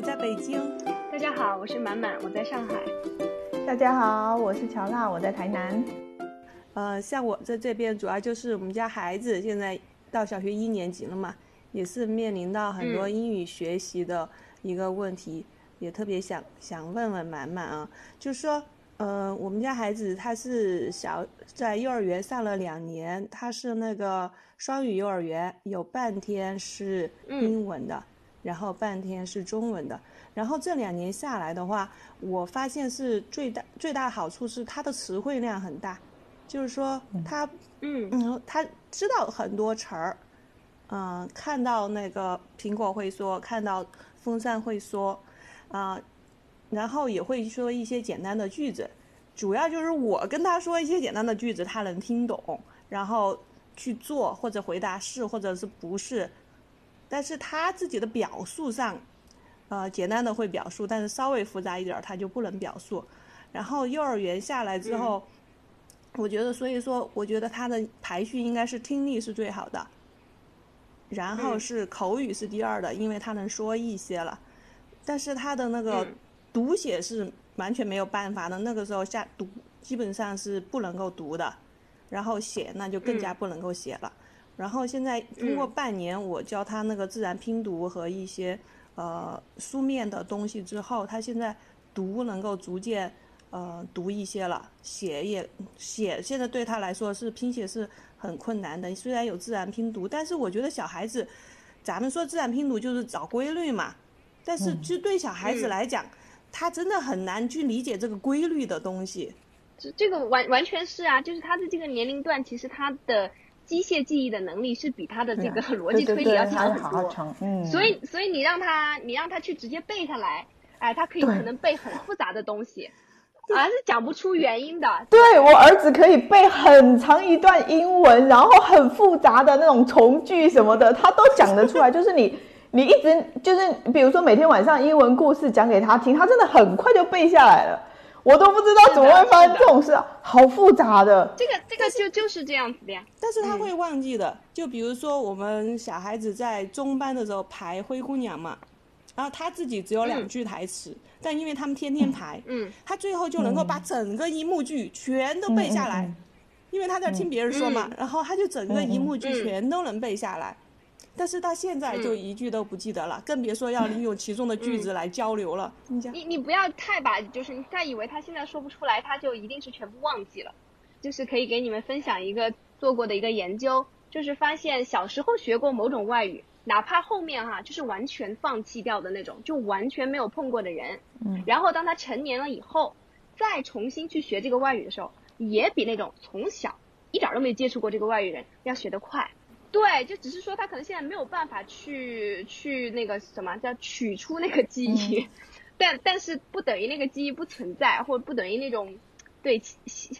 我在北京。大家好，我是满满，我在上海。大家好，我是乔娜，我在台南。呃，像我在这边，主要就是我们家孩子现在到小学一年级了嘛，也是面临到很多英语学习的一个问题，也特别想想问问满满啊，就是说，呃，我们家孩子他是小在幼儿园上了两年，他是那个双语幼儿园，有半天是英文的。然后半天是中文的，然后这两年下来的话，我发现是最大最大的好处是它的词汇量很大，就是说他嗯嗯他知道很多词儿，嗯看到那个苹果会说，看到风扇会说，啊，然后也会说一些简单的句子，主要就是我跟他说一些简单的句子，他能听懂，然后去做或者回答是或者是不是。但是他自己的表述上，呃，简单的会表述，但是稍微复杂一点儿他就不能表述。然后幼儿园下来之后，我觉得，所以说，我觉得他的排序应该是听力是最好的，然后是口语是第二的，因为他能说一些了。但是他的那个读写是完全没有办法的，那个时候下读基本上是不能够读的，然后写那就更加不能够写了。然后现在通过半年，我教他那个自然拼读和一些呃书面的东西之后，他现在读能够逐渐呃读一些了，写也写现在对他来说是拼写是很困难的。虽然有自然拼读，但是我觉得小孩子，咱们说自然拼读就是找规律嘛，但是就对小孩子来讲，他真的很难去理解这个规律的东西。这这个完完全是啊，就是他的这个年龄段，其实他的。机械记忆的能力是比他的这个 逻辑推理要强很多，嗯，所以所以你让他你让他去直接背下来，哎，他可以可能背很复杂的东西，而是讲不出原因的。对我儿子可以背很长一段英文，然后很复杂的那种从句什么的，他都讲得出来。就是你你一直就是比如说每天晚上英文故事讲给他听，他真的很快就背下来了。我都不知道怎么会发生这种事，好复杂的。这个这个就就是这样子的呀。但是他会忘记的，就比如说我们小孩子在中班的时候排《灰姑娘》嘛，然后他自己只有两句台词，但因为他们天天排，嗯，他最后就能够把整个一幕剧全都背下来，因为他在听别人说嘛，然后他就整个一幕剧全都能背下来。但是到现在就一句都不记得了，更别说要利用其中的句子来交流了。你你不要太把，就是你太以为他现在说不出来，他就一定是全部忘记了。就是可以给你们分享一个做过的一个研究，就是发现小时候学过某种外语，哪怕后面哈就是完全放弃掉的那种，就完全没有碰过的人，嗯，然后当他成年了以后，再重新去学这个外语的时候，也比那种从小一点都没接触过这个外语人要学得快。对，就只是说他可能现在没有办法去去那个什么叫取出那个记忆，但但是不等于那个记忆不存在，或者不等于那种对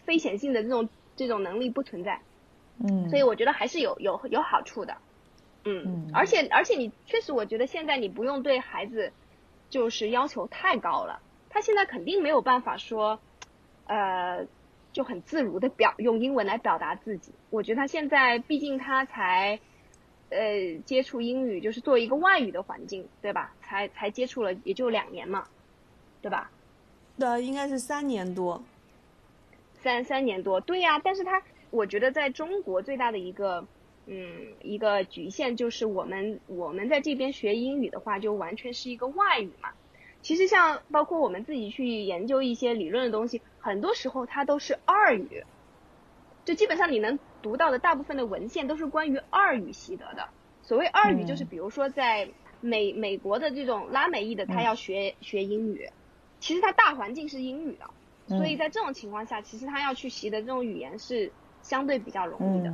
非显性的这种这种能力不存在。嗯，所以我觉得还是有有有好处的。嗯，而且而且你确实，我觉得现在你不用对孩子就是要求太高了，他现在肯定没有办法说，呃。就很自如的表用英文来表达自己。我觉得他现在毕竟他才，呃，接触英语就是作为一个外语的环境，对吧？才才接触了也就两年嘛，对吧？对，应该是三年多，三三年多，对呀。但是他我觉得在中国最大的一个，嗯，一个局限就是我们我们在这边学英语的话，就完全是一个外语嘛。其实像包括我们自己去研究一些理论的东西。很多时候它都是二语，就基本上你能读到的大部分的文献都是关于二语习得的。所谓二语，就是比如说在美美国的这种拉美裔的，他要学学英语，其实他大环境是英语的，所以在这种情况下，其实他要去习得这种语言是相对比较容易的。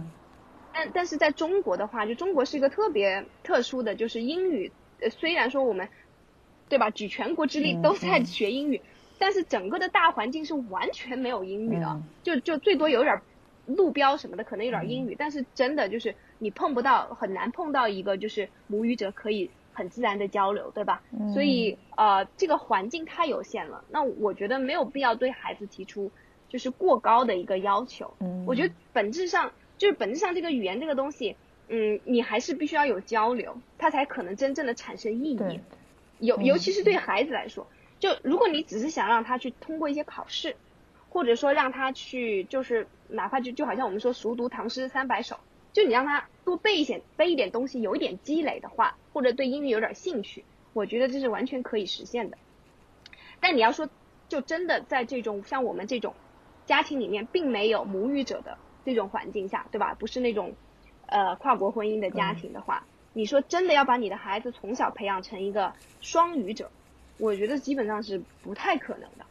但但是在中国的话，就中国是一个特别特殊的，就是英语，虽然说我们对吧，举全国之力都在学英语。但是整个的大环境是完全没有英语的，就就最多有点路标什么的，可能有点英语，但是真的就是你碰不到，很难碰到一个就是母语者可以很自然的交流，对吧？所以呃，这个环境太有限了，那我觉得没有必要对孩子提出就是过高的一个要求。我觉得本质上就是本质上这个语言这个东西，嗯，你还是必须要有交流，它才可能真正的产生意义。尤尤其是对孩子来说，就如果你只是想让他去通过一些考试，或者说让他去就是哪怕就就好像我们说熟读唐诗三百首，就你让他多背一些背一点东西，有一点积累的话，或者对英语有点兴趣，我觉得这是完全可以实现的。但你要说，就真的在这种像我们这种家庭里面，并没有母语者的这种环境下，对吧？不是那种呃跨国婚姻的家庭的话。你说真的要把你的孩子从小培养成一个双语者，我觉得基本上是不太可能的。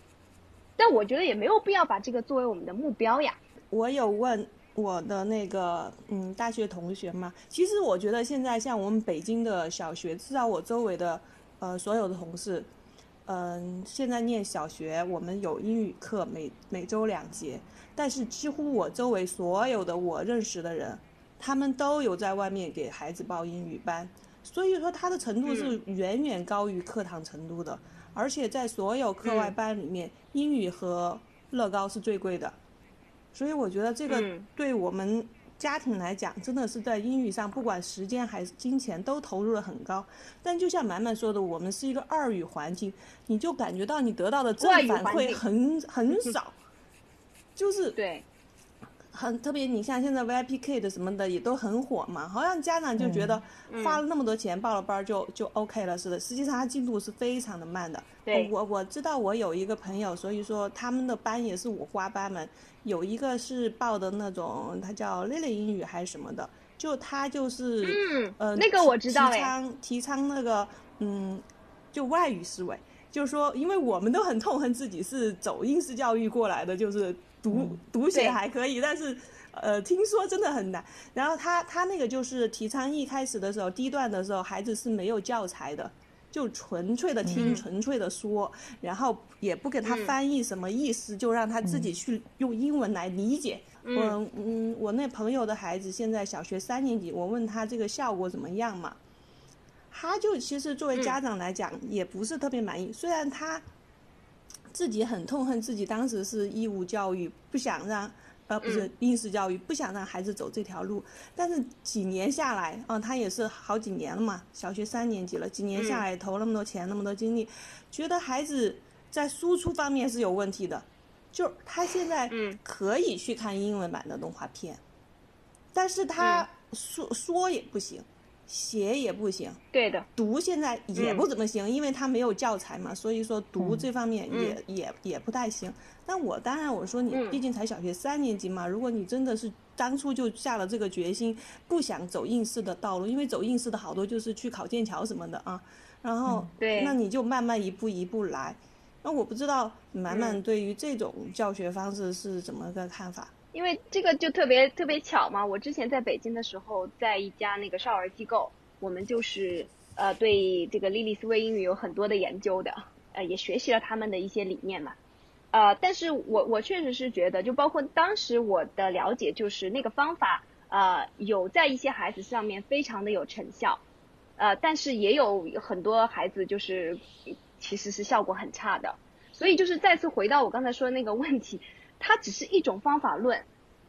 但我觉得也没有必要把这个作为我们的目标呀。我有问我的那个嗯大学同学嘛，其实我觉得现在像我们北京的小学，至少我周围的呃所有的同事，嗯，现在念小学，我们有英语课，每每周两节，但是几乎我周围所有的我认识的人。他们都有在外面给孩子报英语班，所以说它的程度是远远高于课堂程度的，而且在所有课外班里面，英语和乐高是最贵的，所以我觉得这个对我们家庭来讲，真的是在英语上，不管时间还是金钱都投入了很高。但就像满满说的，我们是一个二语环境，你就感觉到你得到的正反馈很很少，就是对。很特别，你像现在 VIP Kid 什么的也都很火嘛，好像家长就觉得花了那么多钱报了班就就 OK 了似的，实际上它进度是非常的慢的。对，我我知道我有一个朋友，所以说他们的班也是五花八门，有一个是报的那种，他叫 Lily 英语还是什么的，就他就是嗯呃那个我知道提倡提倡那个嗯就外语思维，就是说因为我们都很痛恨自己是走应试教育过来的，就是。读读写还可以，但是，呃，听说真的很难。然后他他那个就是提倡一开始的时候，第一段的时候，孩子是没有教材的，就纯粹的听，纯粹的说，然后也不给他翻译什么意思，就让他自己去用英文来理解。嗯嗯，我那朋友的孩子现在小学三年级，我问他这个效果怎么样嘛，他就其实作为家长来讲，也不是特别满意。虽然他。自己很痛恨自己当时是义务教育，不想让，呃，不是应试教育，不想让孩子走这条路。但是几年下来，啊，他也是好几年了嘛，小学三年级了，几年下来投那么多钱，那么多精力，觉得孩子在输出方面是有问题的。就他现在可以去看英文版的动画片，但是他说说也不行。写也不行，对的，读现在也不怎么行，因为他没有教材嘛，所以说读这方面也也也不太行。但我当然我说你毕竟才小学三年级嘛，如果你真的是当初就下了这个决心，不想走应试的道路，因为走应试的好多就是去考剑桥什么的啊，然后对，那你就慢慢一步一步来。那我不知道满满对于这种教学方式是怎么个看法？因为这个就特别特别巧嘛，我之前在北京的时候，在一家那个少儿机构，我们就是呃对这个莉莉丝威英语有很多的研究的，呃也学习了他们的一些理念嘛，呃但是我我确实是觉得，就包括当时我的了解，就是那个方法呃有在一些孩子上面非常的有成效，呃但是也有很多孩子就是其实是效果很差的，所以就是再次回到我刚才说的那个问题。它只是一种方法论，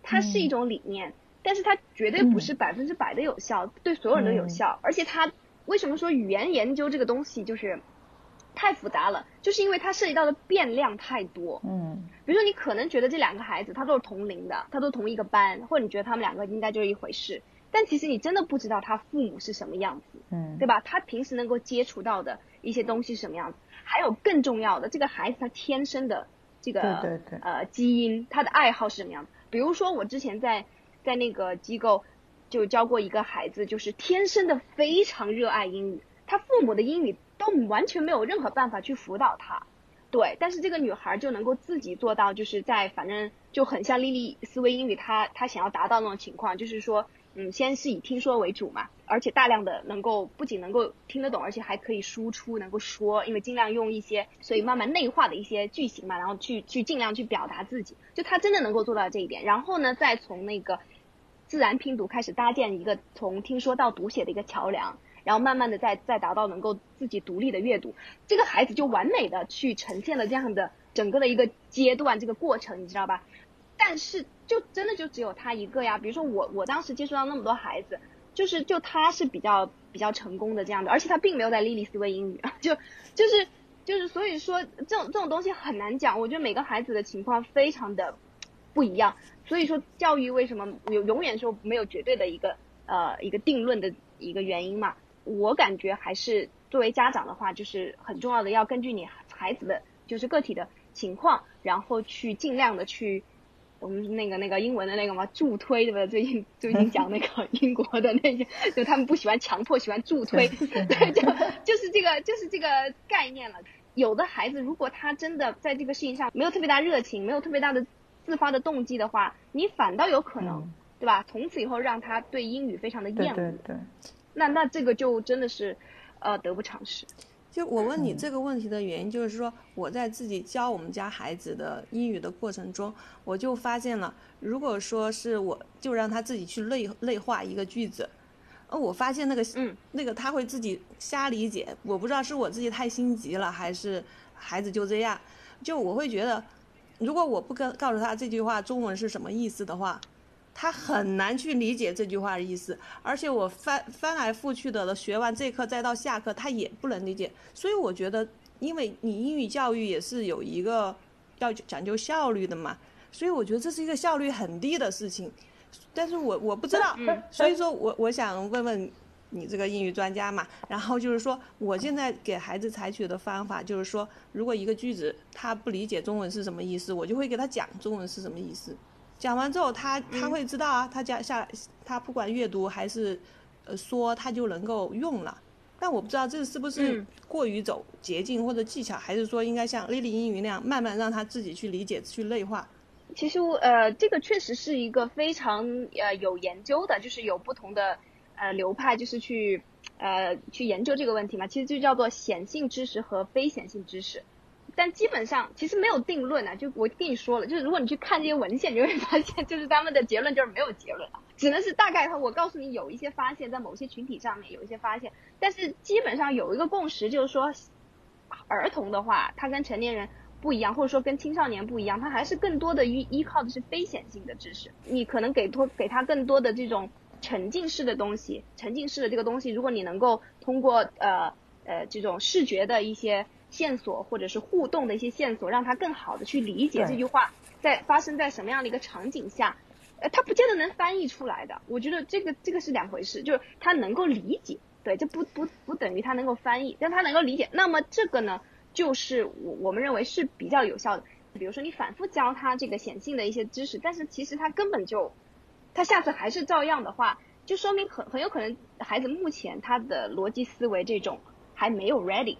它是一种理念，但是它绝对不是百分之百的有效，对所有人都有效。而且它为什么说语言研究这个东西就是太复杂了？就是因为它涉及到的变量太多。嗯，比如说你可能觉得这两个孩子他都是同龄的，他都同一个班，或者你觉得他们两个应该就是一回事，但其实你真的不知道他父母是什么样子，嗯，对吧？他平时能够接触到的一些东西是什么样子？还有更重要的，这个孩子他天生的。这个呃基因，他的爱好是什么样比如说我之前在在那个机构就教过一个孩子，就是天生的非常热爱英语，他父母的英语都完全没有任何办法去辅导他，对，但是这个女孩就能够自己做到，就是在反正就很像莉莉思维英语，她她想要达到那种情况，就是说。嗯，先是以听说为主嘛，而且大量的能够不仅能够听得懂，而且还可以输出，能够说，因为尽量用一些，所以慢慢内化的一些句型嘛，然后去去尽量去表达自己，就他真的能够做到这一点。然后呢，再从那个自然拼读开始搭建一个从听说到读写的一个桥梁，然后慢慢的再再达到能够自己独立的阅读，这个孩子就完美的去呈现了这样的整个的一个阶段这个过程，你知道吧？但是就真的就只有他一个呀？比如说我我当时接触到那么多孩子，就是就他是比较比较成功的这样的，而且他并没有在莉莉丝维英语，就就是就是所以说这种这种东西很难讲，我觉得每个孩子的情况非常的不一样，所以说教育为什么有永远说没有绝对的一个呃一个定论的一个原因嘛？我感觉还是作为家长的话，就是很重要的要根据你孩子的就是个体的情况，然后去尽量的去。我们那个那个英文的那个嘛，助推对不对？最近最近讲那个 英国的那些，就他们不喜欢强迫，喜欢助推，对，就就是这个就是这个概念了。有的孩子如果他真的在这个事情上没有特别大热情，没有特别大的自发的动机的话，你反倒有可能，对吧？从此以后让他对英语非常的厌恶，对对。那那这个就真的是，呃，得不偿失。就我问你这个问题的原因，就是说我在自己教我们家孩子的英语的过程中，我就发现了，如果说是我就让他自己去类类化一个句子，呃，我发现那个嗯那个他会自己瞎理解，我不知道是我自己太心急了，还是孩子就这样，就我会觉得，如果我不跟告诉他这句话中文是什么意思的话。他很难去理解这句话的意思，而且我翻翻来覆去的学完这课再到下课，他也不能理解。所以我觉得，因为你英语教育也是有一个要讲究效率的嘛，所以我觉得这是一个效率很低的事情。但是我我不知道，所以说我我想问问你这个英语专家嘛。然后就是说，我现在给孩子采取的方法就是说，如果一个句子他不理解中文是什么意思，我就会给他讲中文是什么意思。讲完之后，他他会知道啊，他讲下他不管阅读还是呃说，他就能够用了。但我不知道这是不是过于走捷径或者技巧，还是说应该像 Lily 英语那样，慢慢让他自己去理解去内化。其实呃，这个确实是一个非常呃有研究的，就是有不同的呃流派，就是去呃去研究这个问题嘛。其实就叫做显性知识和非显性知识。但基本上其实没有定论啊，就我跟你说了，就是如果你去看这些文献，你会发现，就是他们的结论就是没有结论啊，只能是大概。我告诉你有一些发现，在某些群体上面有一些发现，但是基本上有一个共识，就是说，儿童的话，他跟成年人不一样，或者说跟青少年不一样，他还是更多的依依靠的是非显性的知识。你可能给多给他更多的这种沉浸式的东西，沉浸式的这个东西，如果你能够通过呃呃这种视觉的一些。线索或者是互动的一些线索，让他更好的去理解这句话在发生在什么样的一个场景下，呃，他不见得能翻译出来的。我觉得这个这个是两回事，就是他能够理解，对，这不不不等于他能够翻译，但他能够理解。那么这个呢，就是我我们认为是比较有效的。比如说你反复教他这个显性的一些知识，但是其实他根本就，他下次还是照样的话，就说明很很有可能孩子目前他的逻辑思维这种还没有 ready。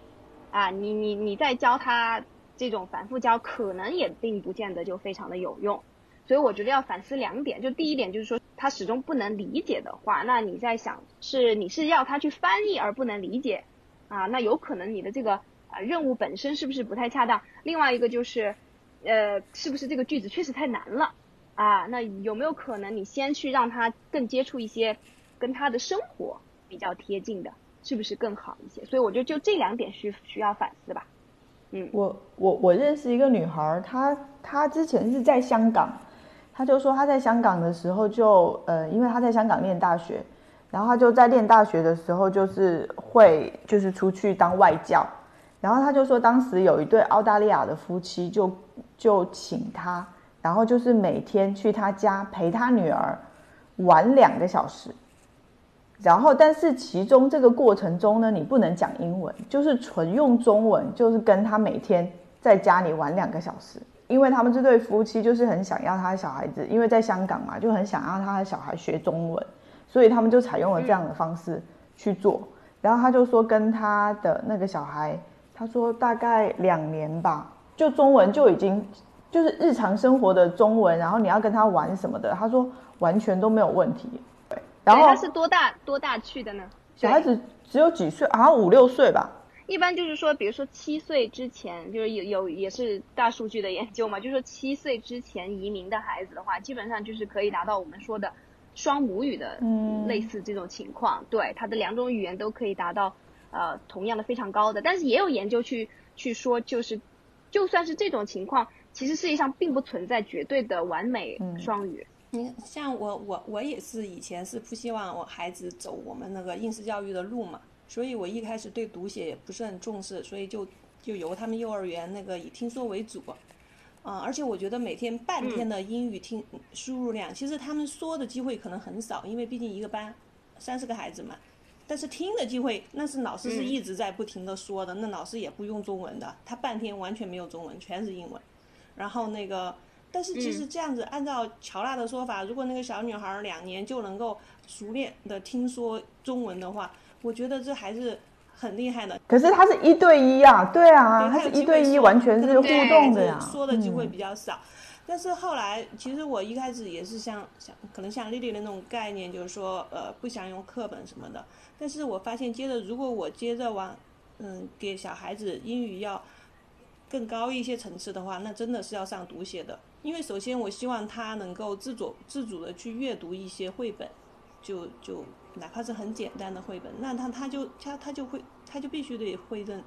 啊，你你你在教他这种反复教，可能也并不见得就非常的有用，所以我觉得要反思两点，就第一点就是说他始终不能理解的话，那你在想是你是要他去翻译而不能理解，啊，那有可能你的这个啊任务本身是不是不太恰当？另外一个就是，呃，是不是这个句子确实太难了啊？那有没有可能你先去让他更接触一些跟他的生活比较贴近的？是不是更好一些？所以我觉得就这两点需需要反思吧。嗯，我我我认识一个女孩，她她之前是在香港，她就说她在香港的时候就呃，因为她在香港念大学，然后她就在念大学的时候就是会就是出去当外教，然后她就说当时有一对澳大利亚的夫妻就就请她，然后就是每天去她家陪她女儿玩两个小时。然后，但是其中这个过程中呢，你不能讲英文，就是纯用中文，就是跟他每天在家里玩两个小时。因为他们这对夫妻就是很想要他的小孩子，因为在香港嘛，就很想要他的小孩学中文，所以他们就采用了这样的方式去做。然后他就说，跟他的那个小孩，他说大概两年吧，就中文就已经就是日常生活的中文，然后你要跟他玩什么的，他说完全都没有问题。然后他是多大多大去的呢？小孩子只有几岁，好像五六岁吧。一般就是说，比如说七岁之前，就是有有也是大数据的研究嘛，就是说七岁之前移民的孩子的话，基本上就是可以达到我们说的双母语的类似这种情况。对，他的两种语言都可以达到呃同样的非常高的。但是也有研究去去说，就是就算是这种情况，其实世界上并不存在绝对的完美双语。你像我我我也是以前是不希望我孩子走我们那个应试教育的路嘛，所以我一开始对读写也不是很重视，所以就就由他们幼儿园那个以听说为主，嗯，而且我觉得每天半天的英语听输入量，其实他们说的机会可能很少，因为毕竟一个班三十个孩子嘛，但是听的机会那是老师是一直在不停的说的，那老师也不用中文的，他半天完全没有中文，全是英文，然后那个。但是其实这样子，按照乔娜的说法，如果那个小女孩两年就能够熟练的听说中文的话，我觉得这还是很厉害的。可是他是一对一啊，对啊，他是一对一，完全是互动的呀。说的机会比较少。但是后来，其实我一开始也是像像可能像丽丽的那种概念，就是说呃不想用课本什么的。但是我发现，接着如果我接着往嗯给小孩子英语要更高一些层次的话，那真的是要上读写的。因为首先，我希望他能够自主自主的去阅读一些绘本，就就哪怕是很简单的绘本，那他他就他他就会他就必须得会认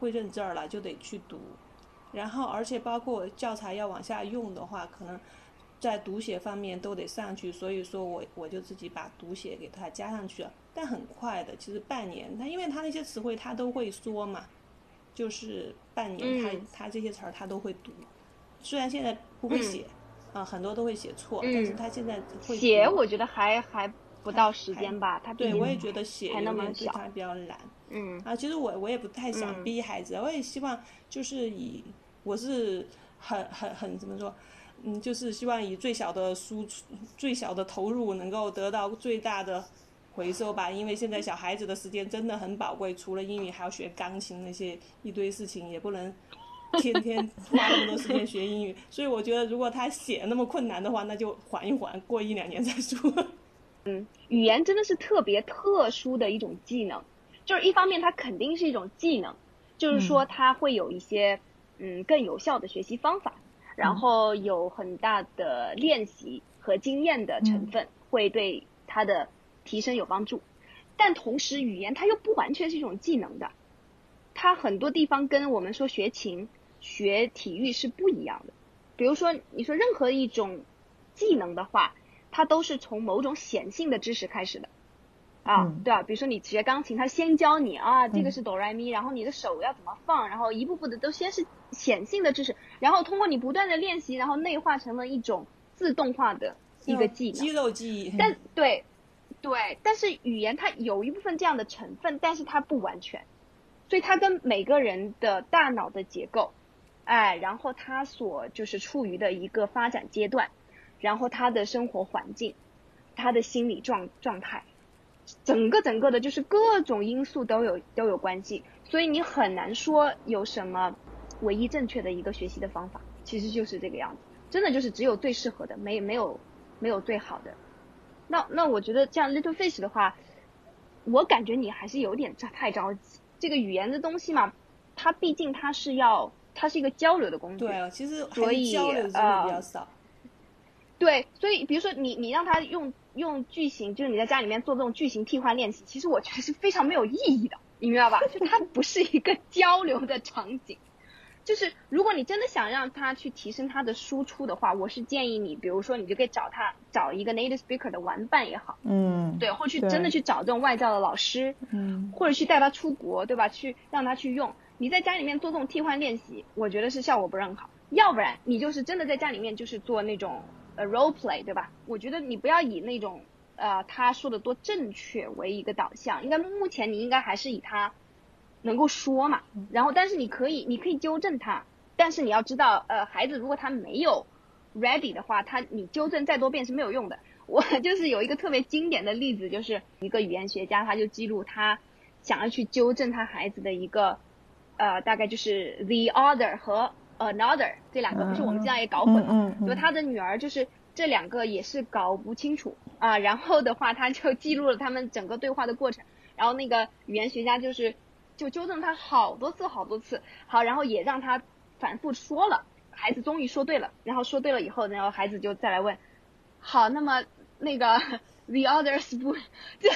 会认字儿了，就得去读。然后，而且包括教材要往下用的话，可能在读写方面都得上去。所以说我我就自己把读写给他加上去了。但很快的，其实半年，他因为他那些词汇他都会说嘛，就是半年他他这些词儿他都会读。虽然现在不会写，啊，很多都会写错，但是他现在会写，我觉得还还不到时间吧。他对我也觉得写有点对他比较难。嗯啊，其实我我也不太想逼孩子，我也希望就是以我是很很很怎么说，嗯，就是希望以最小的输出、最小的投入能够得到最大的回收吧。因为现在小孩子的时间真的很宝贵，除了英语还要学钢琴那些一堆事情，也不能。天天花那么多时间学英语，所以我觉得如果他写那么困难的话，那就缓一缓，过一两年再说。嗯，语言真的是特别特殊的一种技能，就是一方面它肯定是一种技能，就是说它会有一些嗯更有效的学习方法，然后有很大的练习和经验的成分，会对它的提升有帮助。但同时，语言它又不完全是一种技能的，它很多地方跟我们说学琴。学体育是不一样的，比如说你说任何一种技能的话，它都是从某种显性的知识开始的，啊，对啊，比如说你学钢琴，他先教你啊，这个是哆来咪，然后你的手要怎么放，然后一步步的都先是显性的知识，然后通过你不断的练习，然后内化成了一种自动化的一个技能，肌肉记忆。但对，对，但是语言它有一部分这样的成分，但是它不完全，所以它跟每个人的大脑的结构。哎，然后他所就是处于的一个发展阶段，然后他的生活环境，他的心理状状态，整个整个的，就是各种因素都有都有关系，所以你很难说有什么唯一正确的一个学习的方法，其实就是这个样子，真的就是只有最适合的，没没有没有最好的。那那我觉得这样 little fish 的话，我感觉你还是有点太着急，这个语言的东西嘛，它毕竟它是要。它是一个交流的工具，对，其实所以交流机会比较少。对，所以比如说你你让他用用句型，就是你在家里面做这种句型替换练习，其实我觉得是非常没有意义的，你明白吧？就它不是一个 交流的场景。就是如果你真的想让他去提升他的输出的话，我是建议你，比如说你就可以找他找一个 native speaker 的玩伴也好，嗯，对，或者去真的去找这种外教的老师，嗯，或者去带他出国，对吧？去让他去用。你在家里面做这种替换练习，我觉得是效果不是很好。要不然你就是真的在家里面就是做那种呃 role play，对吧？我觉得你不要以那种呃他说的多正确为一个导向，应该目前你应该还是以他能够说嘛。然后但是你可以你可以纠正他，但是你要知道呃孩子如果他没有 ready 的话，他你纠正再多遍是没有用的。我 就是有一个特别经典的例子，就是一个语言学家他就记录他想要去纠正他孩子的一个。呃，大概就是 the other 和 another 这两个，不是我们经常也搞混了。就他的女儿就是这两个也是搞不清楚啊。然后的话，他就记录了他们整个对话的过程。然后那个语言学家就是就纠正他好多次好多次。好，然后也让他反复说了，孩子终于说对了。然后说对了以后，然后孩子就再来问，好，那么那个。The others 不，就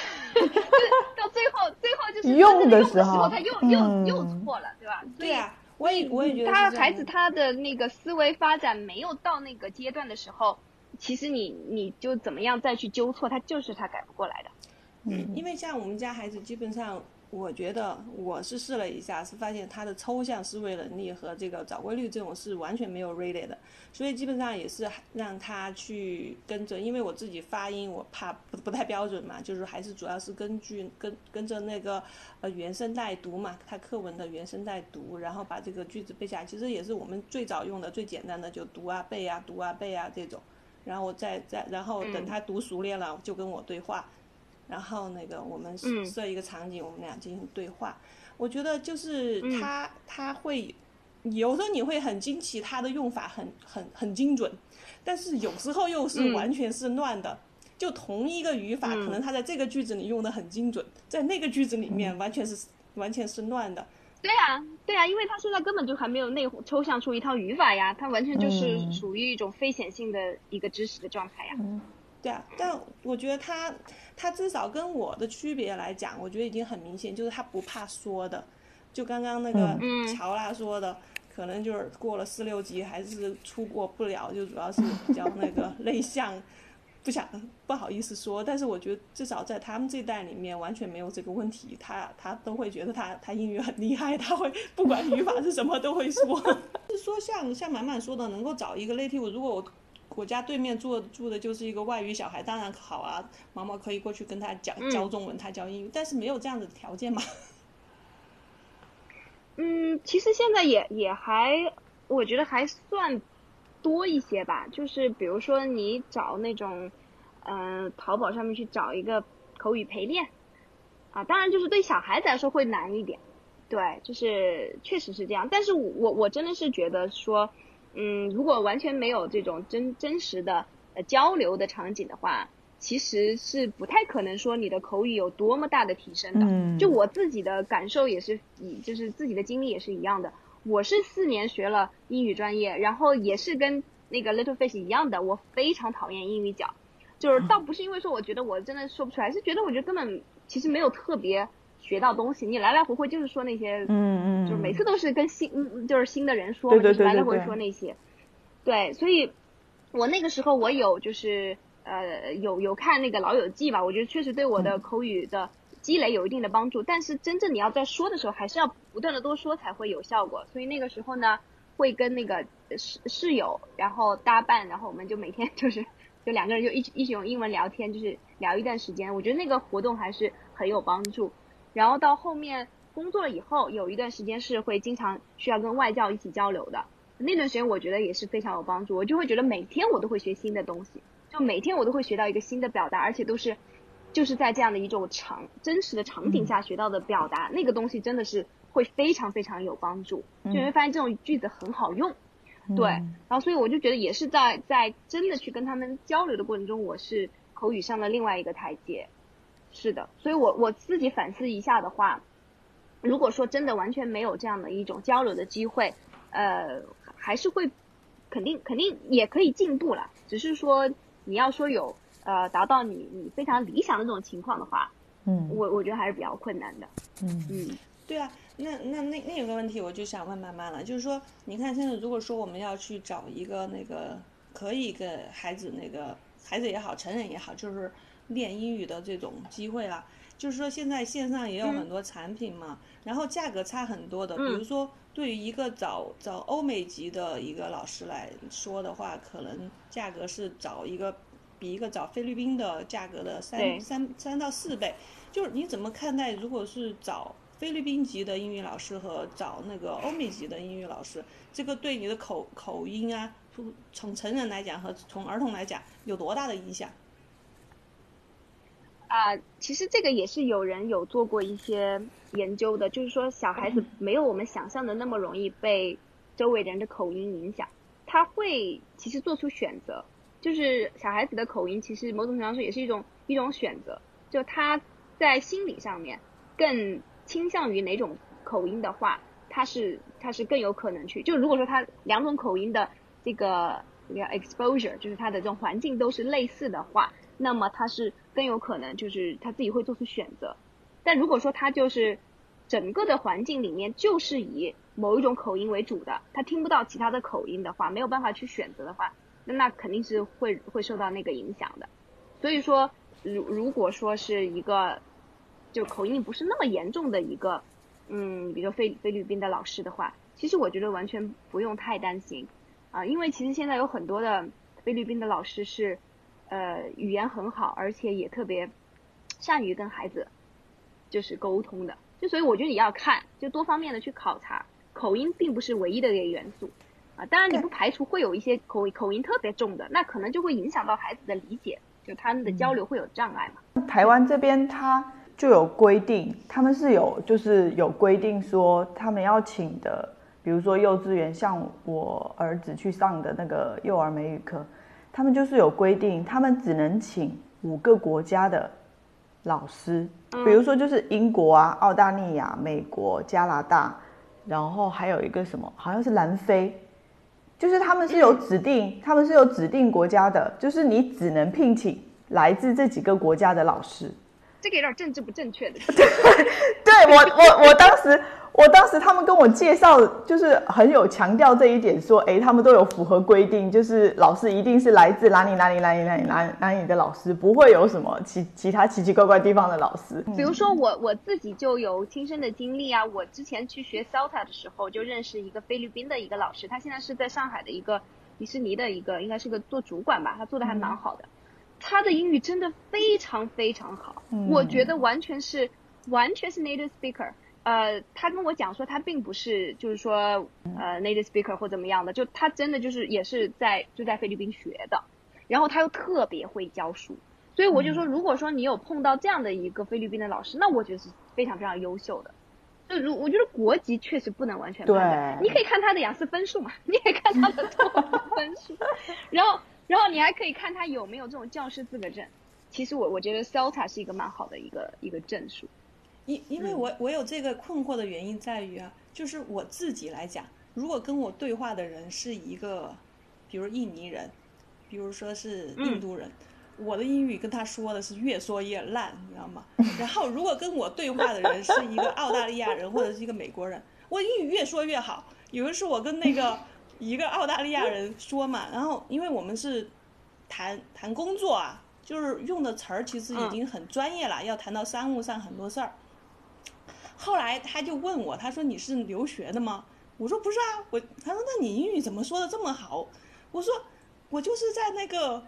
到最后，最后就是用的时候，他又又又错了，对吧？对呀，我也我也觉得他孩子他的那个思维发展没有到那个阶段的时候，其实你你就怎么样再去纠错，他就是他改不过来的。嗯，因为像我们家孩子基本上。我觉得我是试了一下，是发现他的抽象思维能力和这个找规律这种是完全没有 ready 的，所以基本上也是让他去跟着，因为我自己发音我怕不不太标准嘛，就是还是主要是根据跟跟着那个呃原声带读嘛，他课文的原声带读，然后把这个句子背下来，其实也是我们最早用的最简单的，就读啊背啊读啊背啊这种，然后再再然后等他读熟练了就跟我对话。然后那个我们设一个场景，我们俩进行对话。我觉得就是他他会有时候你会很惊奇，他的用法很很很精准，但是有时候又是完全是乱的。就同一个语法，可能他在这个句子里用的很精准，在那个句子里面完全是完全是乱的。对啊，对啊，因为他现在根本就还没有内抽象出一套语法呀，他完全就是属于一种非显性的一个知识的状态呀。对啊，但我觉得他，他至少跟我的区别来讲，我觉得已经很明显，就是他不怕说的。就刚刚那个乔拉说的，可能就是过了四六级还是出过不了，就主要是比较那个 内向，不想不好意思说。但是我觉得至少在他们这代里面完全没有这个问题，他他都会觉得他他英语很厉害，他会不管语法是什么都会说。是说像像满满说的，能够找一个 native，如果我。我家对面住住的就是一个外语小孩，当然好啊，毛毛可以过去跟他讲教中文，他教英语，但是没有这样的条件嘛。嗯，其实现在也也还，我觉得还算多一些吧。就是比如说你找那种，嗯，淘宝上面去找一个口语陪练，啊，当然就是对小孩子来说会难一点，对，就是确实是这样。但是我我真的是觉得说。嗯，如果完全没有这种真真实的呃交流的场景的话，其实是不太可能说你的口语有多么大的提升的。嗯，就我自己的感受也是，以就是自己的经历也是一样的。我是四年学了英语专业，然后也是跟那个 Little Fish 一样的，我非常讨厌英语角，就是倒不是因为说我觉得我真的说不出来，是觉得我觉得根本其实没有特别。学到东西，你来来回回就是说那些，嗯嗯，就是每次都是跟新，就是新的人说，就是来来回说那些，对，所以，我那个时候我有就是呃有有看那个老友记吧，我觉得确实对我的口语的积累有一定的帮助，但是真正你要在说的时候，还是要不断的多说才会有效果，所以那个时候呢，会跟那个室室友然后搭伴，然后我们就每天 就是就两个人就一起一起用英文聊天，就是聊一段时间，我觉得那个活动还是很有帮助。然后到后面工作了以后，有一段时间是会经常需要跟外教一起交流的。那段时间我觉得也是非常有帮助，我就会觉得每天我都会学新的东西，就每天我都会学到一个新的表达，而且都是就是在这样的一种场真实的场景下学到的表达，那个东西真的是会非常非常有帮助，就会发现这种句子很好用。对，然后所以我就觉得也是在在真的去跟他们交流的过程中，我是口语上的另外一个台阶。是的，所以我我自己反思一下的话，如果说真的完全没有这样的一种交流的机会，呃，还是会肯定肯定也可以进步了，只是说你要说有呃达到你你非常理想的这种情况的话，嗯，我我觉得还是比较困难的，嗯嗯，对啊，那那那那有个问题我就想问妈妈了，就是说你看现在如果说我们要去找一个那个可以给孩子那个孩子也好，成人也好，就是。练英语的这种机会啦，就是说现在线上也有很多产品嘛，然后价格差很多的。比如说，对于一个找找欧美级的一个老师来说的话，可能价格是找一个比一个找菲律宾的价格的三三三到四倍。就是你怎么看待，如果是找菲律宾级的英语老师和找那个欧美级的英语老师，这个对你的口口音啊，从成人来讲和从儿童来讲有多大的影响？啊，其实这个也是有人有做过一些研究的，就是说小孩子没有我们想象的那么容易被周围人的口音影响，他会其实做出选择，就是小孩子的口音其实某种程度上说也是一种一种选择，就他在心理上面更倾向于哪种口音的话，他是他是更有可能去，就如果说他两种口音的这个叫 exposure，就是他的这种环境都是类似的话。那么他是更有可能就是他自己会做出选择，但如果说他就是整个的环境里面就是以某一种口音为主的，他听不到其他的口音的话，没有办法去选择的话，那那肯定是会会受到那个影响的。所以说，如如果说是一个就口音不是那么严重的一个，嗯，比如说菲菲律宾的老师的话，其实我觉得完全不用太担心啊，因为其实现在有很多的菲律宾的老师是，呃，语言很好，而且也特别善于跟孩子就是沟通的。就所以我觉得你要看，就多方面的去考察，口音并不是唯一的一个元素啊。当然你不排除会有一些口口音特别重的，那可能就会影响到孩子的理解，就他们的交流会有障碍嘛。台湾这边他就有规定，他们是有就是有规定说他们要请的，比如说幼稚园，像我儿子去上的那个幼儿美语课，他们就是有规定，他们只能请五个国家的老师。比如说，就是英国啊、澳大利亚、美国、加拿大，然后还有一个什么，好像是南非，就是他们是有指定，他们是有指定国家的，就是你只能聘请来自这几个国家的老师。这个有点政治不正确的。对我，我我当时。我当时他们跟我介绍，就是很有强调这一点，说，哎，他们都有符合规定，就是老师一定是来自哪里哪里哪里哪里哪哪里的老师，不会有什么其其他奇奇怪怪地方的老师。比如说我我自己就有亲身的经历啊，我之前去学 Celta 的时候，就认识一个菲律宾的一个老师，他现在是在上海的一个迪士尼的一个，应该是个做主管吧，他做的还蛮好的，他的英语真的非常非常好，我觉得完全是完全是 native speaker。呃，他跟我讲说，他并不是就是说呃 native speaker 或怎么样的，就他真的就是也是在就在菲律宾学的，然后他又特别会教书，所以我就说，如果说你有碰到这样的一个菲律宾的老师，那我觉得是非常非常优秀的。就如我觉得国籍确实不能完全判断，你可以看他的雅思分数嘛，你也看他的托福分数，然后然后你还可以看他有没有这种教师资格证。其实我我觉得 CELTA 是一个蛮好的一个一个证书。因因为我我有这个困惑的原因在于啊，就是我自己来讲，如果跟我对话的人是一个，比如印尼人，比如说是印度人，我的英语跟他说的是越说越烂，你知道吗？然后如果跟我对话的人是一个澳大利亚人或者是一个美国人，我英语越说越好。有一次我跟那个 一个澳大利亚人说嘛，然后因为我们是谈谈工作啊，就是用的词儿其实已经很专业了，要谈到商务上很多事儿。后来他就问我，他说你是留学的吗？我说不是啊，我他说那你英语怎么说的这么好？我说我就是在那个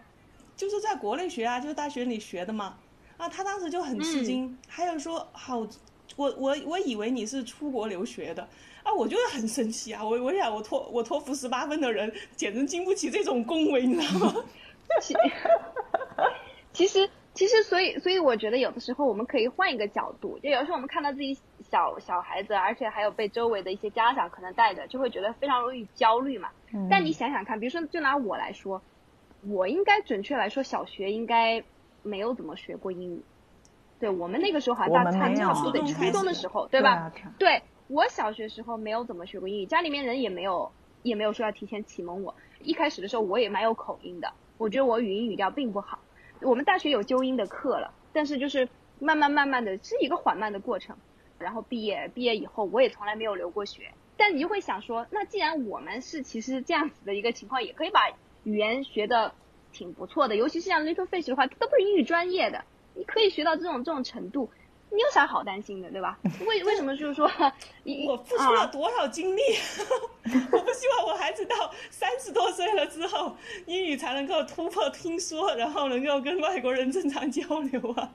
就是在国内学啊，就是大学里学的嘛。啊，他当时就很吃惊，还有说好，我我我以为你是出国留学的啊，我就是很生气啊，我我想我托我托福十八分的人简直经不起这种恭维，你知道吗？其 实其实所以所以我觉得有的时候我们可以换一个角度，就有时候我们看到自己。小小孩子，而且还有被周围的一些家长可能带着，就会觉得非常容易焦虑嘛。但你想想看，比如说，就拿我来说，我应该准确来说，小学应该没有怎么学过英语。对我们那个时候好像差差不多得初中的时候，对吧？对我小学时候没有怎么学过英语，家里面人也没有也没有说要提前启蒙我。一开始的时候我也蛮有口音的，我觉得我语音语调并不好。我们大学有纠音的课了，但是就是慢慢慢慢的是一个缓慢的过程。然后毕业，毕业以后我也从来没有留过学。但你就会想说，那既然我们是其实这样子的一个情况，也可以把语言学的挺不错的。尤其是像 Little Fish 的话，它都不是英语专业的，你可以学到这种这种程度，你有啥好担心的，对吧？为为什么就是说，我付出了多少精力？我不希望我孩子到三十多岁了之后，英语才能够突破听说，然后能够跟外国人正常交流啊。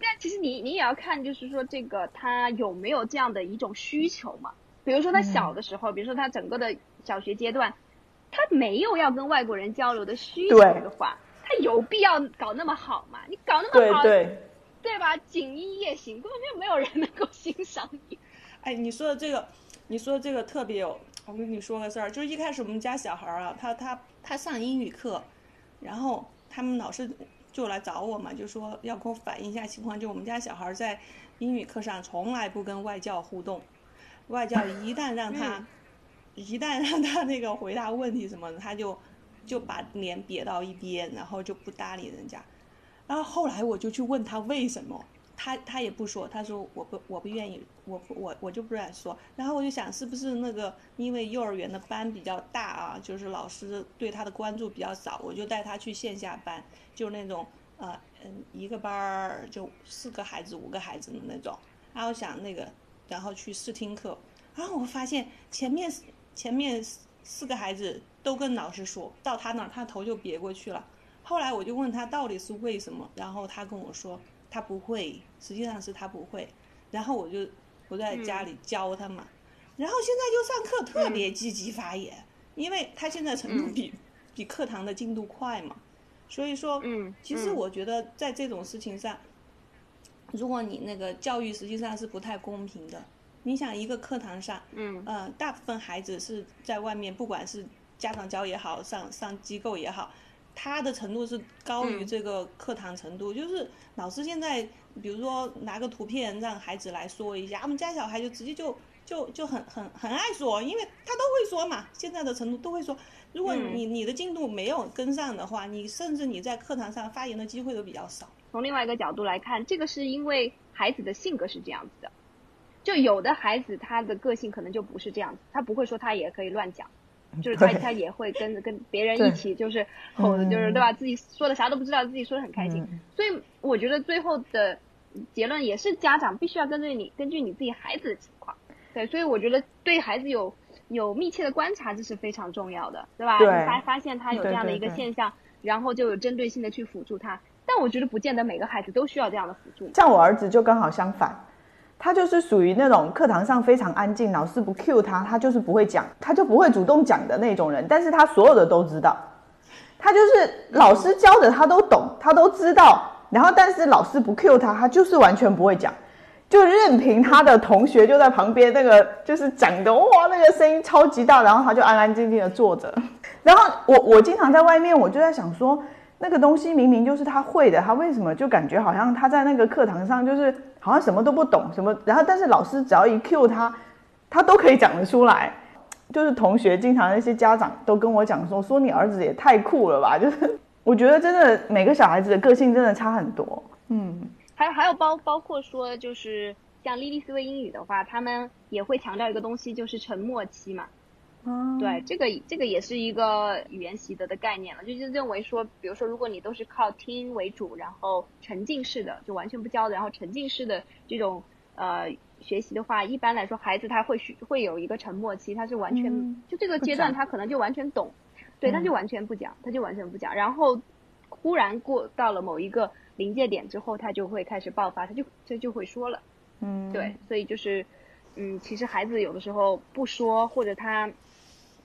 但其实你你也要看，就是说这个他有没有这样的一种需求嘛？比如说他小的时候，比如说他整个的小学阶段，他没有要跟外国人交流的需求的话，他有必要搞那么好吗？你搞那么好，对对吧？锦衣夜行，根本就没有人能够欣赏你。哎，你说的这个，你说的这个特别有，我跟你说个事儿，就是一开始我们家小孩儿啊，他他他上英语课，然后他们老师。就来找我嘛，就说要跟我反映一下情况。就我们家小孩在英语课上从来不跟外教互动，外教一旦让他，一旦让他那个回答问题什么的，他就就把脸瘪到一边，然后就不搭理人家。然后后来我就去问他为什么，他他也不说，他说我不我不愿意，我我我就不敢说。然后我就想，是不是那个因为幼儿园的班比较大啊，就是老师对他的关注比较少，我就带他去线下班，就那种呃嗯一个班儿就四个孩子五个孩子的那种。然后想那个，然后去试听课，然后我发现前面前面四个孩子都跟老师说到他那儿，他头就别过去了。后来我就问他到底是为什么，然后他跟我说他不会，实际上是他不会。然后我就我在家里教他嘛，然后现在就上课特别积极发言，因为他现在程度比比课堂的进度快嘛，所以说，嗯，其实我觉得在这种事情上，如果你那个教育实际上是不太公平的。你想一个课堂上，嗯，呃，大部分孩子是在外面，不管是家长教也好，上上机构也好。他的程度是高于这个课堂程度，就是老师现在，比如说拿个图片让孩子来说一下，我们家小孩就直接就就就很很很爱说，因为他都会说嘛，现在的程度都会说。如果你你的进度没有跟上的话，你甚至你在课堂上发言的机会都比较少。从另外一个角度来看，这个是因为孩子的性格是这样子的，就有的孩子他的个性可能就不是这样子，他不会说他也可以乱讲。就是他，他也会跟跟别人一起，就是吼的，就是对吧？自己说的啥都不知道，自己说的很开心。所以我觉得最后的结论也是家长必须要根据你根据你自己孩子的情况，对。所以我觉得对孩子有有密切的观察，这是非常重要的，对吧？对。发发现他有这样的一个现象，然后就有针对性的去辅助他。但我觉得不见得每个孩子都需要这样的辅助。像我儿子就刚好相反。他就是属于那种课堂上非常安静，老师不 cue 他，他就是不会讲，他就不会主动讲的那种人。但是他所有的都知道，他就是老师教的他都懂，他都知道。然后但是老师不 cue 他，他就是完全不会讲，就任凭他的同学就在旁边那个就是讲的哇，那个声音超级大，然后他就安安静静的坐着。然后我我经常在外面，我就在想说。那个东西明明就是他会的，他为什么就感觉好像他在那个课堂上就是好像什么都不懂什么，然后但是老师只要一 cue 他，他都可以讲得出来。就是同学经常那些家长都跟我讲说，说你儿子也太酷了吧，就是我觉得真的每个小孩子的个性真的差很多。嗯，还有还有包包括说就是像莉莉丝薇英语的话，他们也会强调一个东西，就是沉默期嘛。对，这个这个也是一个语言习得的概念了，就是认为说，比如说，如果你都是靠听为主，然后沉浸式的，就完全不教的，然后沉浸式的这种呃学习的话，一般来说，孩子他会学会有一个沉默期，他是完全就这个阶段他可能就完全懂，对，他就完全不讲，他就完全不讲，然后忽然过到了某一个临界点之后，他就会开始爆发，他就他就会说了，嗯，对，所以就是嗯，其实孩子有的时候不说或者他。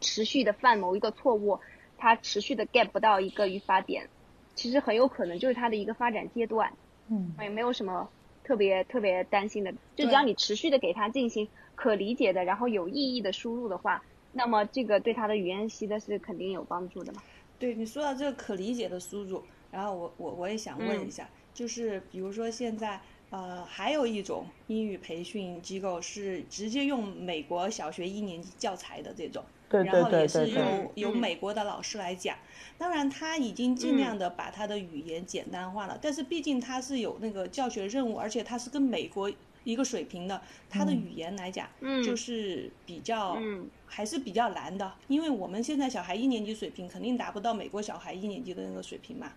持续的犯某一个错误，他持续的 get 不到一个语法点，其实很有可能就是他的一个发展阶段。嗯，也没有什么特别特别担心的，就只要你持续的给他进行可理解的，然后有意义的输入的话，那么这个对他的语言习得是肯定有帮助的嘛。对你说到这个可理解的输入，然后我我我也想问一下，就是比如说现在呃还有一种英语培训机构是直接用美国小学一年级教材的这种。然后也是由由美国的老师来讲，当然他已经尽量的把他的语言简单化了，但是毕竟他是有那个教学任务，而且他是跟美国一个水平的，他的语言来讲，就是比较还是比较难的，因为我们现在小孩一年级水平肯定达不到美国小孩一年级的那个水平嘛。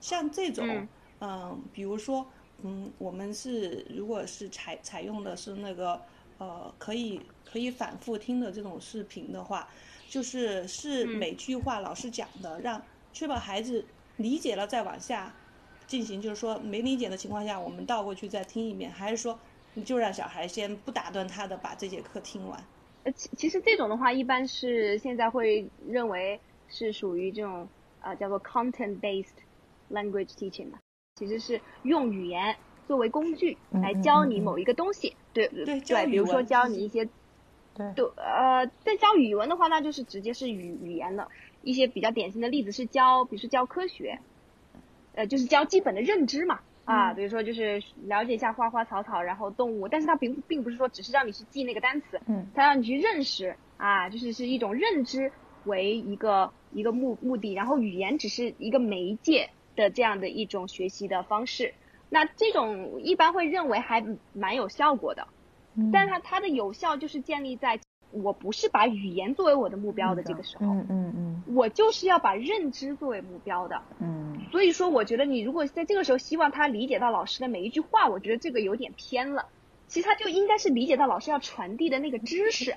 像这种，嗯，比如说，嗯，我们是如果是采采用的是那个。呃，可以可以反复听的这种视频的话，就是是每句话老师讲的，让确保孩子理解了再往下进行，就是说没理解的情况下，我们倒过去再听一遍，还是说你就让小孩先不打断他的把这节课听完？呃，其其实这种的话，一般是现在会认为是属于这种呃叫做 content based language teaching 嘛，其实是用语言。作为工具来教你某一个东西，对对对，比如说教你一些，对呃，在教语文的话，那就是直接是语语言了。一些比较典型的例子是教，比如说教科学，呃，就是教基本的认知嘛，啊，比如说就是了解一下花花草草，然后动物，但是它并并不是说只是让你去记那个单词，嗯，它让你去认识啊，就是是一种认知为一个一个目目的，然后语言只是一个媒介的这样的一种学习的方式。那这种一般会认为还蛮有效果的，但是它它的有效就是建立在我不是把语言作为我的目标的这个时候，嗯嗯嗯，我就是要把认知作为目标的，嗯，所以说我觉得你如果在这个时候希望他理解到老师的每一句话，我觉得这个有点偏了。其实他就应该是理解到老师要传递的那个知识，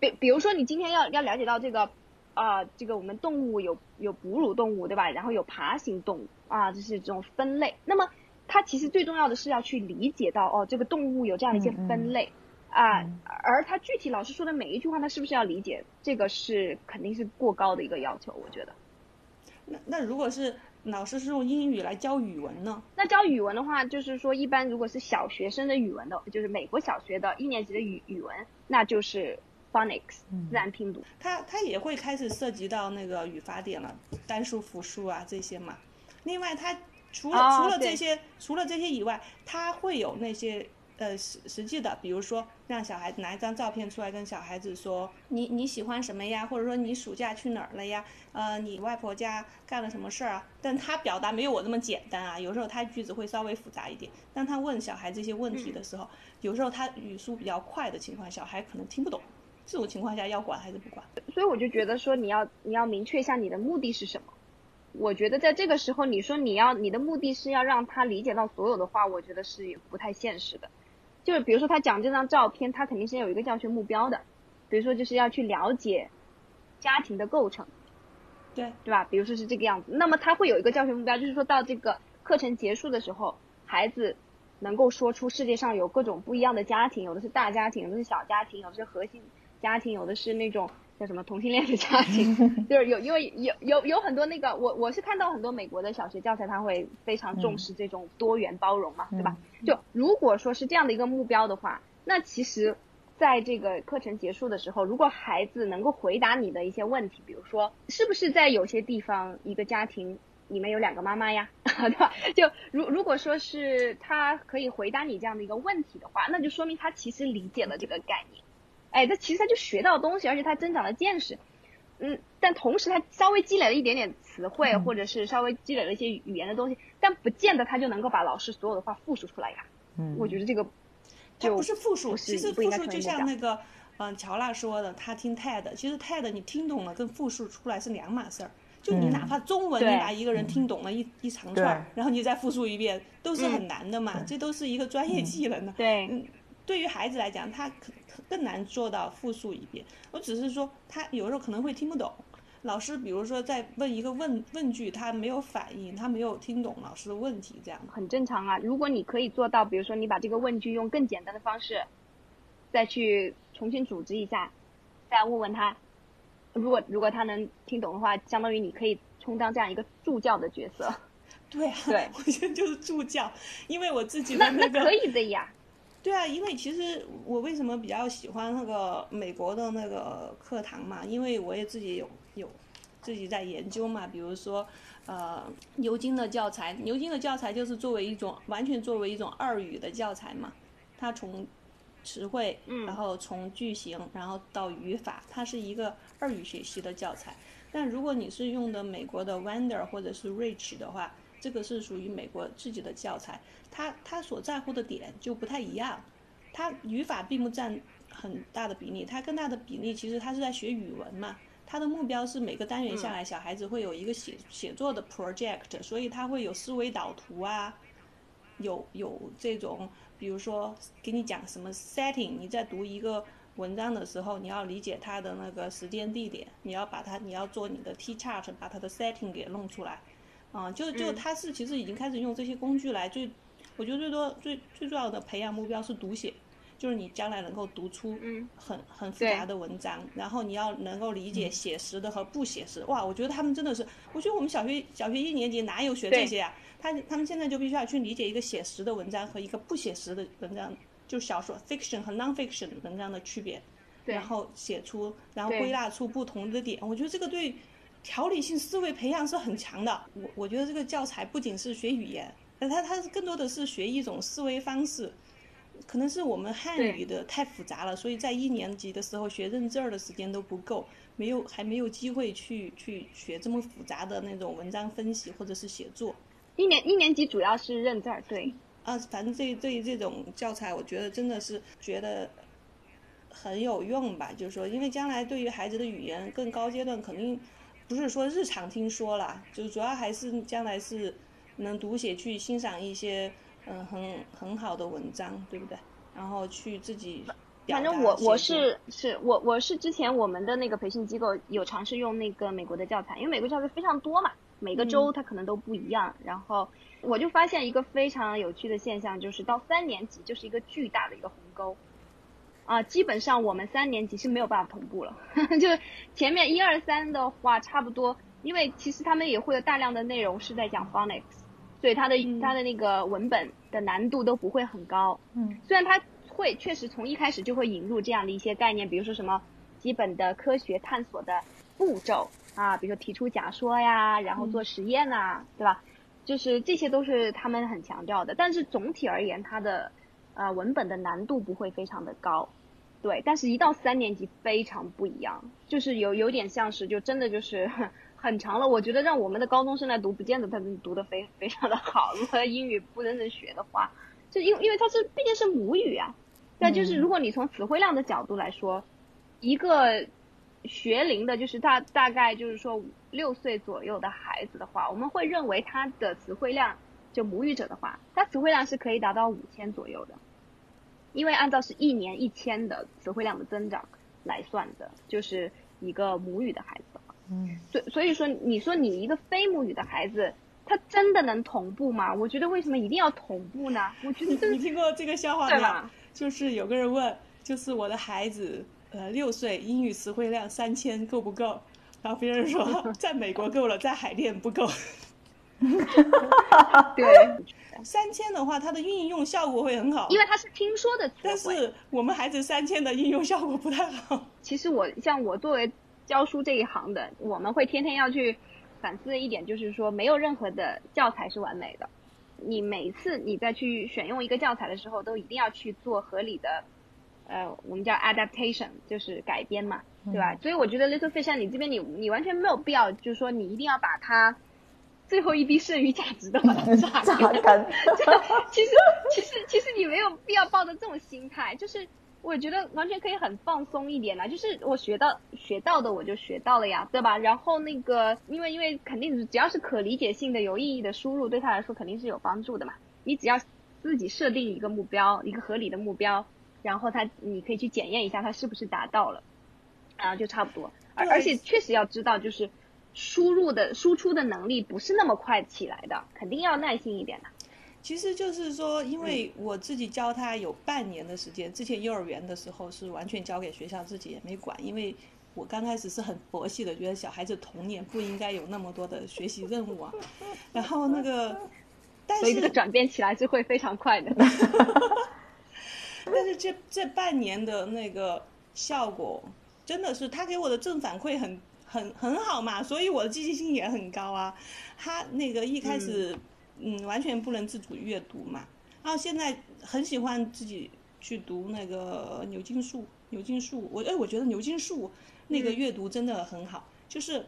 比比如说你今天要要了解到这个，啊，这个我们动物有有哺乳动物对吧？然后有爬行动物啊，这是这种分类。那么他其实最重要的是要去理解到哦，这个动物有这样的一些分类啊，而他具体老师说的每一句话，他是不是要理解？这个是肯定是过高的一个要求，我觉得。那那如果是。老师是用英语来教语文呢？那教语文的话，就是说一般如果是小学生的语文的，就是美国小学的一年级的语语文，那就是 phonics 自然拼读。它它也会开始涉及到那个语法点了，单数、复数啊这些嘛。另外，它除了除了这些除了这些以外，他会有那些。呃，实实际的，比如说让小孩子拿一张照片出来，跟小孩子说你你喜欢什么呀？或者说你暑假去哪儿了呀？呃，你外婆家干了什么事儿啊？但他表达没有我那么简单啊，有时候他句子会稍微复杂一点。当他问小孩这些问题的时候，有时候他语速比较快的情况，小孩可能听不懂。这种情况下要管还是不管？所以我就觉得说你要你要明确一下你的目的是什么。我觉得在这个时候你说你要你的目的是要让他理解到所有的话，我觉得是不太现实的。就是比如说他讲这张照片，他肯定是有一个教学目标的，比如说就是要去了解家庭的构成，对对吧？比如说是这个样子，那么他会有一个教学目标，就是说到这个课程结束的时候，孩子能够说出世界上有各种不一样的家庭，有的是大家庭，有的是小家庭，有的是核心家庭，有的是那种。叫什么同性恋的家庭，就是有因为有有有很多那个我我是看到很多美国的小学教材，他会非常重视这种多元包容嘛，对吧？就如果说是这样的一个目标的话，那其实在这个课程结束的时候，如果孩子能够回答你的一些问题，比如说是不是在有些地方一个家庭里面有两个妈妈呀，对吧？就如如果说是他可以回答你这样的一个问题的话，那就说明他其实理解了这个概念。哎，他其实他就学到东西，而且他增长了见识，嗯，但同时他稍微积累了一点点词汇，或者是稍微积累了一些语言的东西，但不见得他就能够把老师所有的话复述出来呀。嗯，我觉得这个就不是复述，其实复述就像那个，嗯，乔娜说的，他听 TED，其实 TED 你听懂了跟复述出来是两码事儿。就你哪怕中文，你把一个人听懂了一一长串，然后你再复述一遍，都是很难的嘛，这都是一个专业技能的。对，嗯。对于孩子来讲，他可更难做到复述一遍。我只是说，他有时候可能会听不懂。老师比如说在问一个问问句，他没有反应，他没有听懂老师的问题，这样很正常啊。如果你可以做到，比如说你把这个问句用更简单的方式，再去重新组织一下，再问问他，如果如果他能听懂的话，相当于你可以充当这样一个助教的角色。对啊，对，我觉得就是助教，因为我自己的那个可以的呀。对啊，因为其实我为什么比较喜欢那个美国的那个课堂嘛？因为我也自己有有自己在研究嘛。比如说，呃，牛津的教材，牛津的教材就是作为一种完全作为一种二语的教材嘛。它从词汇，然后从句型，然后到语法，它是一个二语学习的教材。但如果你是用的美国的 Wander 或者是 Rich 的话，这个是属于美国自己的教材。他他所在乎的点就不太一样，他语法并不占很大的比例，他更大的比例其实他是在学语文嘛，他的目标是每个单元下来小孩子会有一个写写作的 project，所以他会有思维导图啊，有有这种，比如说给你讲什么 setting，你在读一个文章的时候，你要理解它的那个时间地点，你要把它你要做你的 T chart，把它的 setting 给弄出来，啊，就就他是其实已经开始用这些工具来最。我觉得最多最最重要的培养目标是读写，就是你将来能够读出很很复杂的文章，然后你要能够理解写实的和不写实。哇，我觉得他们真的是，我觉得我们小学小学一年级哪有学这些啊？他他们现在就必须要去理解一个写实的文章和一个不写实的文章，就小说 fiction 和 non-fiction 文章的区别，然后写出，然后归纳出不同的点。我觉得这个对条理性思维培养是很强的。我我觉得这个教材不仅是学语言。那他他更多的是学一种思维方式，可能是我们汉语的太复杂了，所以在一年级的时候学认字儿的时间都不够，没有还没有机会去去学这么复杂的那种文章分析或者是写作。一年一年级主要是认字儿，对。啊，反正这对于这种教材，我觉得真的是觉得很有用吧。就是说，因为将来对于孩子的语言更高阶段，肯定不是说日常听说了，就主要还是将来是能读写去欣赏一些嗯很很好的文章，对不对？然后去自己。反正我我是是我我是之前我们的那个培训机构有尝试用那个美国的教材，因为美国教材非常多嘛，每个州它可能都不一样。然后我就发现一个非常有趣的现象，就是到三年级就是一个巨大的一个鸿沟，啊，基本上我们三年级是没有办法同步了，就前面一二三的话差不多，因为其实他们也会有大量的内容是在讲 phonics，所以它的它的那个文本的难度都不会很高。嗯，虽然它。会确实从一开始就会引入这样的一些概念，比如说什么基本的科学探索的步骤啊，比如说提出假说呀，然后做实验呐，对吧？就是这些都是他们很强调的。但是总体而言，它的呃文本的难度不会非常的高，对。但是，一到三年级非常不一样，就是有有点像是就真的就是很长了。我觉得让我们的高中生来读，不见得他能读得非非常的好。如果英语不认真学的话，就因因为它是毕竟是母语啊。那就是如果你从词汇量的角度来说，一个学龄的，就是大大概就是说六岁左右的孩子的话，我们会认为他的词汇量，就母语者的话，它词汇量是可以达到五千左右的，因为按照是一年一千的词汇量的增长来算的，就是一个母语的孩子。嗯，所所以说，你说你一个非母语的孩子，他真的能同步吗？我觉得为什么一定要同步呢？我觉得你听过这个笑话吗？就是有个人问，就是我的孩子，呃，六岁，英语词汇量三千够不够？然后别人说 在美国够了，在海淀不够。对，三千的话，它的运用效果会很好，因为它是听说的词但是我们孩子三千的应用效果不太好。其实我像我作为教书这一行的，我们会天天要去反思的一点，就是说没有任何的教材是完美的。你每次你再去选用一个教材的时候，都一定要去做合理的，呃，我们叫 adaptation，就是改编嘛，对吧？所以我觉得 Little Fish，你这边你你完全没有必要，就是说你一定要把它最后一滴剩余价值的把它榨干。其实其实其实你没有必要抱着这种心态，就是。我觉得完全可以很放松一点啦，就是我学到学到的我就学到了呀，对吧？然后那个，因为因为肯定只要是可理解性的、有意义的输入，对他来说肯定是有帮助的嘛。你只要自己设定一个目标，一个合理的目标，然后他你可以去检验一下他是不是达到了，然后，就差不多。而而且确实要知道，就是输入的输出的能力不是那么快起来的，肯定要耐心一点的。其实就是说，因为我自己教他有半年的时间，之前幼儿园的时候是完全交给学校，自己也没管。因为我刚开始是很佛系的，觉得小孩子童年不应该有那么多的学习任务啊。然后那个，但是这个转变起来是会非常快的。但是这这半年的那个效果，真的是他给我的正反馈很很很好嘛，所以我的积极性也很高啊。他那个一开始。嗯，完全不能自主阅读嘛。然后现在很喜欢自己去读那个牛津树，牛津树，我哎，我觉得牛津树那个阅读真的很好。就是，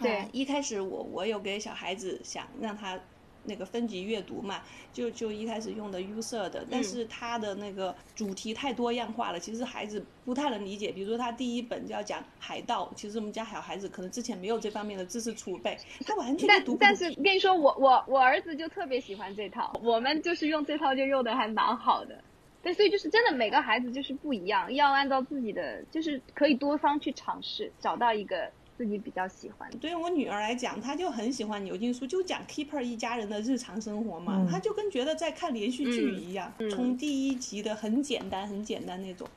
对，一开始我我有给小孩子想让他。那个分级阅读嘛，就就一开始用的 user 的，但是它的那个主题太多样化了，其实孩子不太能理解。比如说他第一本就要讲海盗，其实我们家小孩子可能之前没有这方面的知识储备，他完全读不但是跟你说，我我我儿子就特别喜欢这套，我们就是用这套就用的还蛮好的。对，所以就是真的每个孩子就是不一样，要按照自己的，就是可以多方去尝试，找到一个。自己比较喜欢，对于我女儿来讲，她就很喜欢牛津书，就讲 Keeper 一家人的日常生活嘛，她就跟觉得在看连续剧一样，从第一集的很简单很简单那种，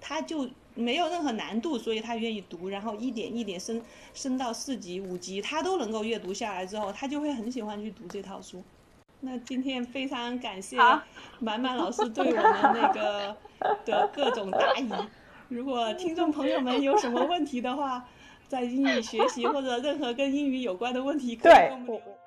她就没有任何难度，所以她愿意读，然后一点一点升升到四级五级，她都能够阅读下来之后，她就会很喜欢去读这套书。那今天非常感谢满满老师对我们那个 的各种答疑，如果听众朋友们有什么问题的话。在英语学习或者任何跟英语有关的问题，可以跟我们。